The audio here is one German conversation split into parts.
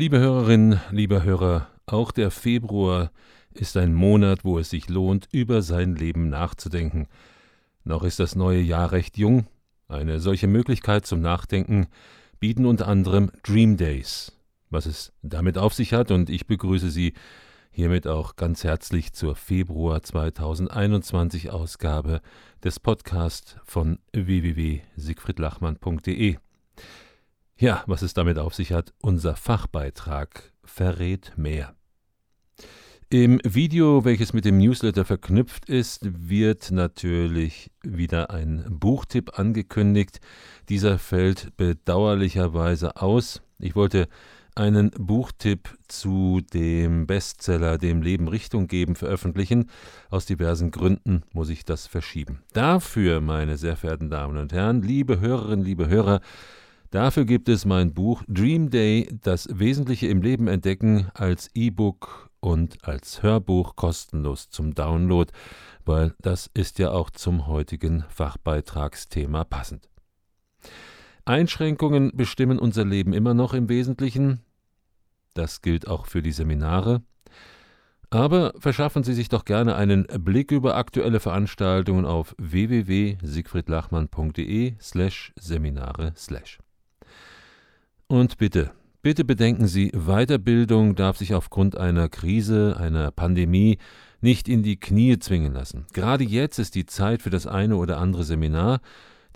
Liebe Hörerinnen, lieber Hörer, auch der Februar ist ein Monat, wo es sich lohnt, über sein Leben nachzudenken. Noch ist das neue Jahr recht jung. Eine solche Möglichkeit zum Nachdenken bieten unter anderem Dream Days. Was es damit auf sich hat, und ich begrüße Sie hiermit auch ganz herzlich zur Februar 2021 Ausgabe des Podcasts von www.siegfriedlachmann.de. Ja, was es damit auf sich hat, unser Fachbeitrag verrät mehr. Im Video, welches mit dem Newsletter verknüpft ist, wird natürlich wieder ein Buchtipp angekündigt. Dieser fällt bedauerlicherweise aus. Ich wollte einen Buchtipp zu dem Bestseller Dem Leben Richtung geben veröffentlichen. Aus diversen Gründen muss ich das verschieben. Dafür, meine sehr verehrten Damen und Herren, liebe Hörerinnen, liebe Hörer, dafür gibt es mein Buch Dream Day, das Wesentliche im Leben entdecken als E-Book und als Hörbuch kostenlos zum Download, weil das ist ja auch zum heutigen Fachbeitragsthema passend. Einschränkungen bestimmen unser Leben immer noch im Wesentlichen. Das gilt auch für die Seminare. Aber verschaffen Sie sich doch gerne einen Blick über aktuelle Veranstaltungen auf www.siegfriedlachmann.de slash Seminare slash. Und bitte, bitte bedenken Sie, Weiterbildung darf sich aufgrund einer Krise, einer Pandemie nicht in die Knie zwingen lassen. Gerade jetzt ist die Zeit für das eine oder andere Seminar.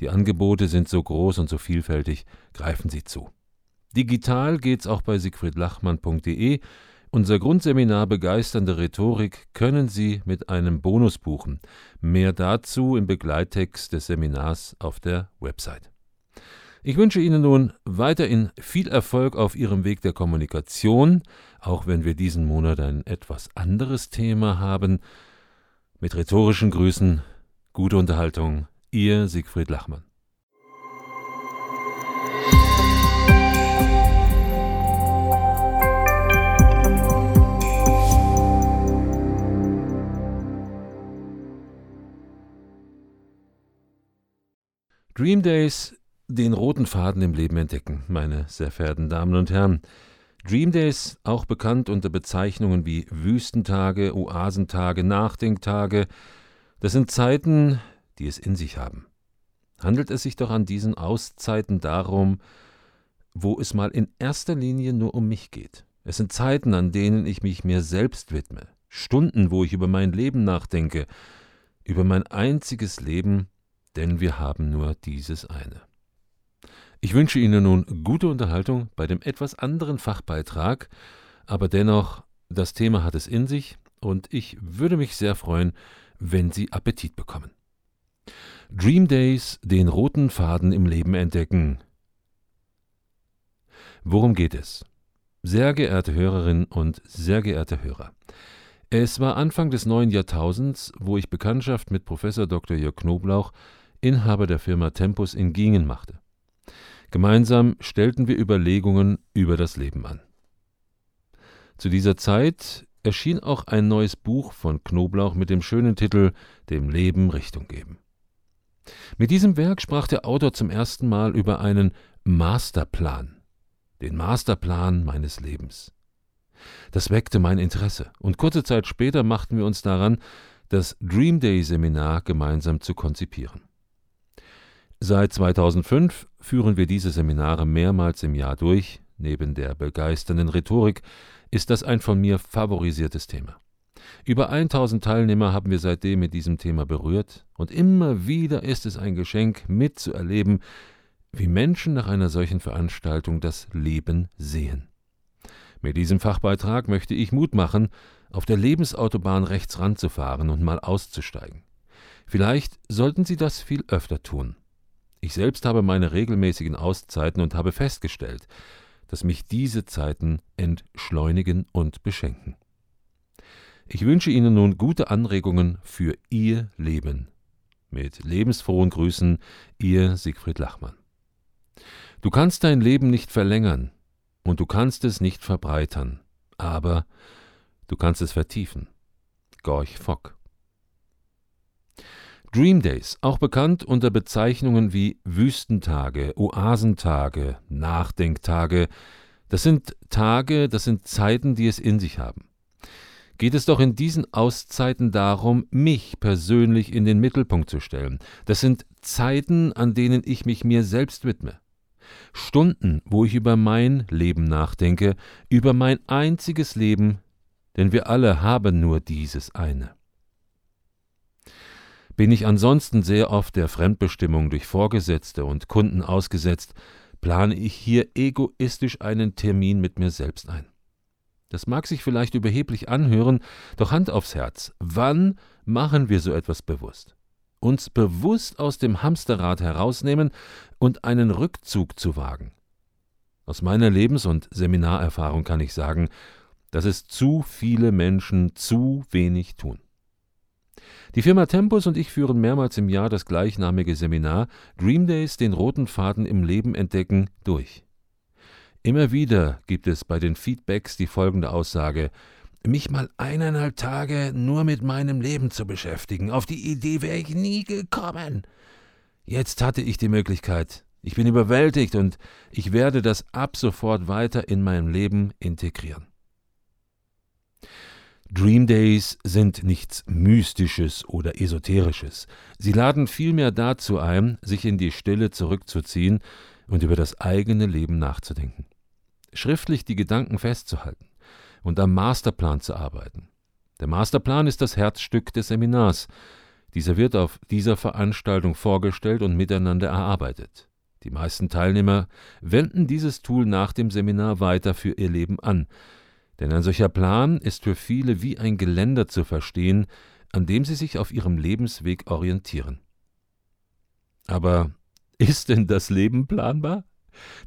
Die Angebote sind so groß und so vielfältig. Greifen Sie zu. Digital geht's auch bei siegfriedlachmann.de. Unser Grundseminar Begeisternde Rhetorik können Sie mit einem Bonus buchen. Mehr dazu im Begleittext des Seminars auf der Website. Ich wünsche Ihnen nun weiterhin viel Erfolg auf Ihrem Weg der Kommunikation, auch wenn wir diesen Monat ein etwas anderes Thema haben. Mit rhetorischen Grüßen, gute Unterhaltung, Ihr Siegfried Lachmann. Dream Days, den roten Faden im Leben entdecken, meine sehr verehrten Damen und Herren. Dream Days, auch bekannt unter Bezeichnungen wie Wüstentage, Oasentage, Nachdenktage, das sind Zeiten, die es in sich haben. Handelt es sich doch an diesen Auszeiten darum, wo es mal in erster Linie nur um mich geht. Es sind Zeiten, an denen ich mich mir selbst widme, Stunden, wo ich über mein Leben nachdenke, über mein einziges Leben, denn wir haben nur dieses eine. Ich wünsche Ihnen nun gute Unterhaltung bei dem etwas anderen Fachbeitrag, aber dennoch, das Thema hat es in sich und ich würde mich sehr freuen, wenn Sie Appetit bekommen. Dream Days, den roten Faden im Leben entdecken. Worum geht es? Sehr geehrte Hörerinnen und sehr geehrte Hörer, es war Anfang des neuen Jahrtausends, wo ich Bekanntschaft mit Professor Dr. Jörg Knoblauch Inhaber der Firma Tempus in Gingen machte. Gemeinsam stellten wir Überlegungen über das Leben an. Zu dieser Zeit erschien auch ein neues Buch von Knoblauch mit dem schönen Titel Dem Leben Richtung geben. Mit diesem Werk sprach der Autor zum ersten Mal über einen Masterplan, den Masterplan meines Lebens. Das weckte mein Interesse, und kurze Zeit später machten wir uns daran, das Dream Day Seminar gemeinsam zu konzipieren. Seit 2005 führen wir diese Seminare mehrmals im Jahr durch. Neben der begeisternden Rhetorik ist das ein von mir favorisiertes Thema. Über 1000 Teilnehmer haben wir seitdem mit diesem Thema berührt und immer wieder ist es ein Geschenk mitzuerleben, wie Menschen nach einer solchen Veranstaltung das Leben sehen. Mit diesem Fachbeitrag möchte ich Mut machen, auf der Lebensautobahn rechts ranzufahren und mal auszusteigen. Vielleicht sollten Sie das viel öfter tun. Ich selbst habe meine regelmäßigen Auszeiten und habe festgestellt, dass mich diese Zeiten entschleunigen und beschenken. Ich wünsche Ihnen nun gute Anregungen für Ihr Leben. Mit lebensfrohen Grüßen, Ihr Siegfried Lachmann. Du kannst dein Leben nicht verlängern und du kannst es nicht verbreitern, aber du kannst es vertiefen. Gorch Fock Dream Days, auch bekannt unter Bezeichnungen wie Wüstentage, Oasentage, Nachdenktage, Das sind Tage, das sind Zeiten, die es in sich haben. Geht es doch in diesen Auszeiten darum, mich persönlich in den Mittelpunkt zu stellen. Das sind Zeiten, an denen ich mich mir selbst widme. Stunden, wo ich über mein Leben nachdenke, über mein einziges Leben, denn wir alle haben nur dieses eine. Bin ich ansonsten sehr oft der Fremdbestimmung durch Vorgesetzte und Kunden ausgesetzt, plane ich hier egoistisch einen Termin mit mir selbst ein. Das mag sich vielleicht überheblich anhören, doch Hand aufs Herz, wann machen wir so etwas bewusst? Uns bewusst aus dem Hamsterrad herausnehmen und einen Rückzug zu wagen. Aus meiner Lebens- und Seminarerfahrung kann ich sagen, dass es zu viele Menschen zu wenig tun. Die Firma Tempus und ich führen mehrmals im Jahr das gleichnamige Seminar Dream Days den roten Faden im Leben entdecken durch. Immer wieder gibt es bei den Feedbacks die folgende Aussage mich mal eineinhalb Tage nur mit meinem Leben zu beschäftigen. Auf die Idee wäre ich nie gekommen. Jetzt hatte ich die Möglichkeit. Ich bin überwältigt und ich werde das ab sofort weiter in mein Leben integrieren. Dream Days sind nichts Mystisches oder Esoterisches. Sie laden vielmehr dazu ein, sich in die Stille zurückzuziehen und über das eigene Leben nachzudenken. Schriftlich die Gedanken festzuhalten und am Masterplan zu arbeiten. Der Masterplan ist das Herzstück des Seminars. Dieser wird auf dieser Veranstaltung vorgestellt und miteinander erarbeitet. Die meisten Teilnehmer wenden dieses Tool nach dem Seminar weiter für ihr Leben an. Denn ein solcher Plan ist für viele wie ein Geländer zu verstehen, an dem sie sich auf ihrem Lebensweg orientieren. Aber ist denn das Leben planbar?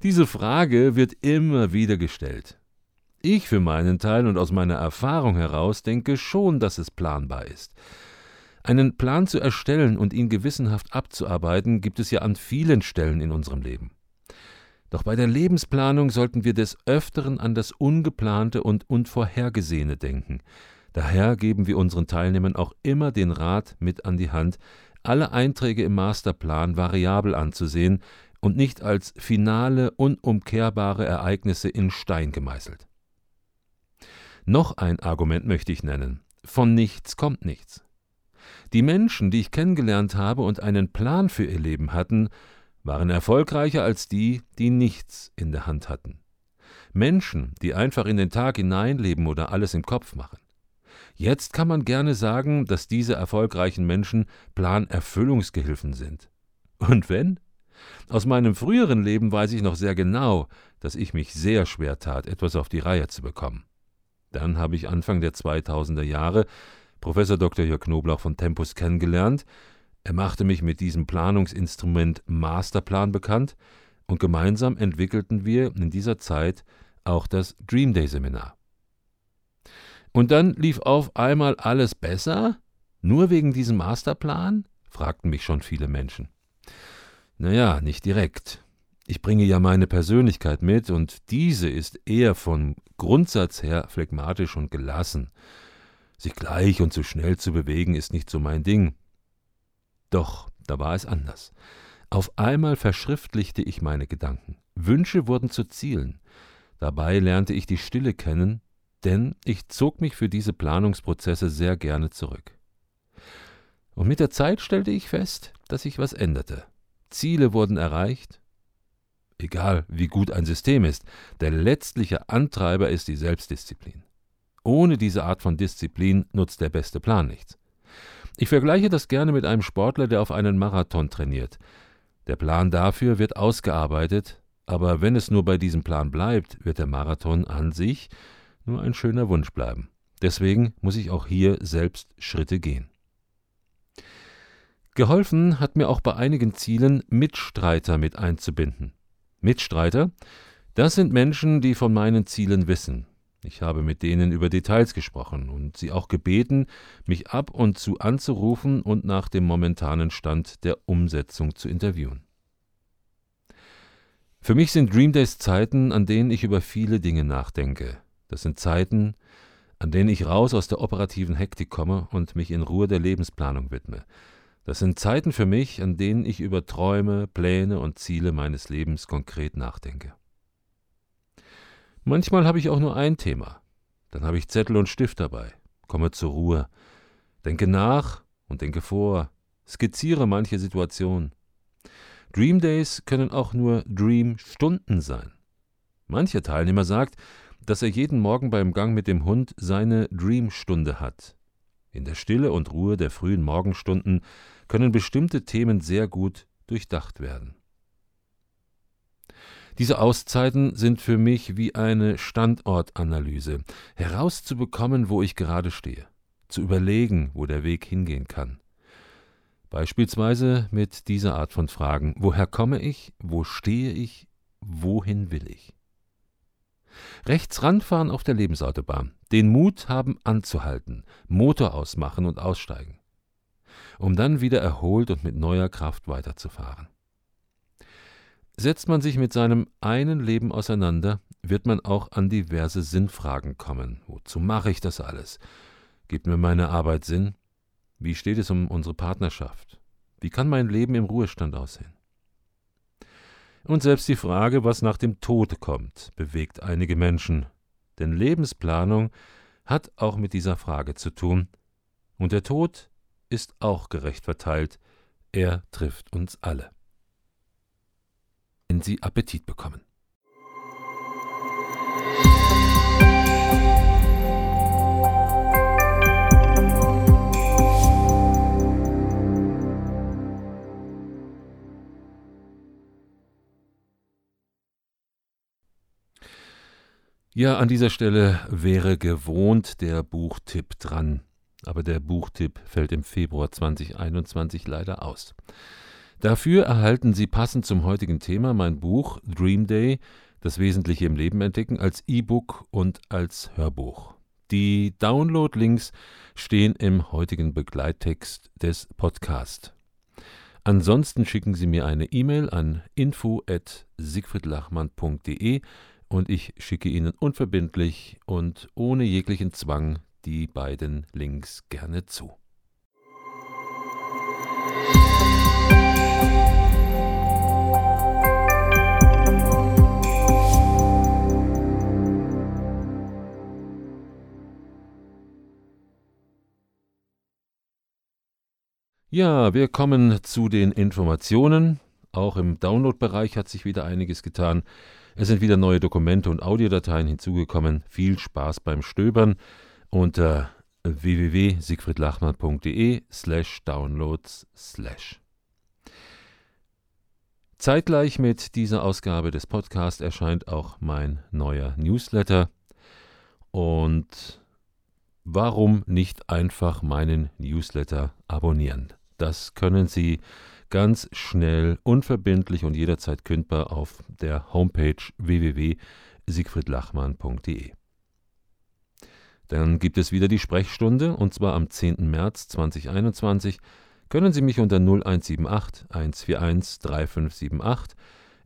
Diese Frage wird immer wieder gestellt. Ich für meinen Teil und aus meiner Erfahrung heraus denke schon, dass es planbar ist. Einen Plan zu erstellen und ihn gewissenhaft abzuarbeiten, gibt es ja an vielen Stellen in unserem Leben. Doch bei der Lebensplanung sollten wir des Öfteren an das Ungeplante und Unvorhergesehene denken. Daher geben wir unseren Teilnehmern auch immer den Rat mit an die Hand, alle Einträge im Masterplan variabel anzusehen und nicht als finale, unumkehrbare Ereignisse in Stein gemeißelt. Noch ein Argument möchte ich nennen. Von nichts kommt nichts. Die Menschen, die ich kennengelernt habe und einen Plan für ihr Leben hatten, waren erfolgreicher als die, die nichts in der Hand hatten. Menschen, die einfach in den Tag hineinleben oder alles im Kopf machen. Jetzt kann man gerne sagen, dass diese erfolgreichen Menschen Planerfüllungsgehilfen sind. Und wenn? Aus meinem früheren Leben weiß ich noch sehr genau, dass ich mich sehr schwer tat, etwas auf die Reihe zu bekommen. Dann habe ich Anfang der 2000er Jahre Professor Dr. Jörg Knoblauch von Tempus kennengelernt er machte mich mit diesem Planungsinstrument Masterplan bekannt und gemeinsam entwickelten wir in dieser Zeit auch das Dream Day Seminar. Und dann lief auf einmal alles besser? Nur wegen diesem Masterplan? fragten mich schon viele Menschen. Naja, nicht direkt. Ich bringe ja meine Persönlichkeit mit und diese ist eher vom Grundsatz her phlegmatisch und gelassen. Sich gleich und zu schnell zu bewegen ist nicht so mein Ding. Doch da war es anders. Auf einmal verschriftlichte ich meine Gedanken. Wünsche wurden zu Zielen. Dabei lernte ich die Stille kennen, denn ich zog mich für diese Planungsprozesse sehr gerne zurück. Und mit der Zeit stellte ich fest, dass sich was änderte. Ziele wurden erreicht. Egal, wie gut ein System ist, der letztliche Antreiber ist die Selbstdisziplin. Ohne diese Art von Disziplin nutzt der beste Plan nichts. Ich vergleiche das gerne mit einem Sportler, der auf einen Marathon trainiert. Der Plan dafür wird ausgearbeitet, aber wenn es nur bei diesem Plan bleibt, wird der Marathon an sich nur ein schöner Wunsch bleiben. Deswegen muss ich auch hier selbst Schritte gehen. Geholfen hat mir auch bei einigen Zielen Mitstreiter mit einzubinden. Mitstreiter, das sind Menschen, die von meinen Zielen wissen, ich habe mit denen über Details gesprochen und sie auch gebeten, mich ab und zu anzurufen und nach dem momentanen Stand der Umsetzung zu interviewen. Für mich sind Dream Days Zeiten, an denen ich über viele Dinge nachdenke. Das sind Zeiten, an denen ich raus aus der operativen Hektik komme und mich in Ruhe der Lebensplanung widme. Das sind Zeiten für mich, an denen ich über Träume, Pläne und Ziele meines Lebens konkret nachdenke. Manchmal habe ich auch nur ein Thema. Dann habe ich Zettel und Stift dabei, komme zur Ruhe, denke nach und denke vor, skizziere manche Situation. Dream Days können auch nur Dream Stunden sein. Mancher Teilnehmer sagt, dass er jeden Morgen beim Gang mit dem Hund seine Dream-Stunde hat. In der Stille und Ruhe der frühen Morgenstunden können bestimmte Themen sehr gut durchdacht werden. Diese Auszeiten sind für mich wie eine Standortanalyse, herauszubekommen, wo ich gerade stehe, zu überlegen, wo der Weg hingehen kann. Beispielsweise mit dieser Art von Fragen Woher komme ich? Wo stehe ich? Wohin will ich? Rechts ranfahren auf der Lebensautobahn, den Mut haben anzuhalten, Motor ausmachen und aussteigen, um dann wieder erholt und mit neuer Kraft weiterzufahren. Setzt man sich mit seinem einen Leben auseinander, wird man auch an diverse Sinnfragen kommen. Wozu mache ich das alles? Gibt mir meine Arbeit Sinn? Wie steht es um unsere Partnerschaft? Wie kann mein Leben im Ruhestand aussehen? Und selbst die Frage, was nach dem Tod kommt, bewegt einige Menschen, denn Lebensplanung hat auch mit dieser Frage zu tun, und der Tod ist auch gerecht verteilt, er trifft uns alle. Wenn Sie Appetit bekommen. Ja, an dieser Stelle wäre gewohnt der Buchtipp dran. Aber der Buchtipp fällt im Februar 2021 leider aus. Dafür erhalten Sie passend zum heutigen Thema mein Buch Dream Day, das Wesentliche im Leben entdecken, als E-Book und als Hörbuch. Die Download-Links stehen im heutigen Begleittext des Podcasts. Ansonsten schicken Sie mir eine E-Mail an info@siegfriedlachmann.de und ich schicke Ihnen unverbindlich und ohne jeglichen Zwang die beiden Links gerne zu. Ja, wir kommen zu den Informationen. Auch im Download-Bereich hat sich wieder einiges getan. Es sind wieder neue Dokumente und Audiodateien hinzugekommen. Viel Spaß beim Stöbern unter www.siegfriedlachmann.de slash downloads slash. Zeitgleich mit dieser Ausgabe des Podcasts erscheint auch mein neuer Newsletter. Und warum nicht einfach meinen Newsletter abonnieren? Das können Sie ganz schnell, unverbindlich und jederzeit kündbar auf der Homepage www.siegfriedlachmann.de. Dann gibt es wieder die Sprechstunde und zwar am 10. März 2021 können Sie mich unter 0178 141 3578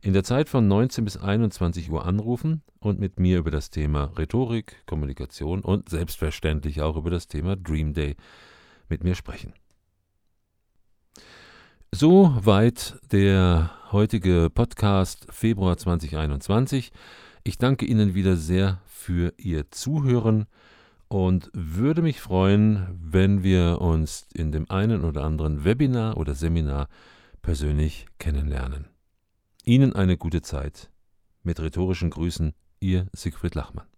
in der Zeit von 19 bis 21 Uhr anrufen und mit mir über das Thema Rhetorik, Kommunikation und selbstverständlich auch über das Thema Dream Day mit mir sprechen. Soweit der heutige Podcast Februar 2021. Ich danke Ihnen wieder sehr für Ihr Zuhören und würde mich freuen, wenn wir uns in dem einen oder anderen Webinar oder Seminar persönlich kennenlernen. Ihnen eine gute Zeit. Mit rhetorischen Grüßen, Ihr Siegfried Lachmann.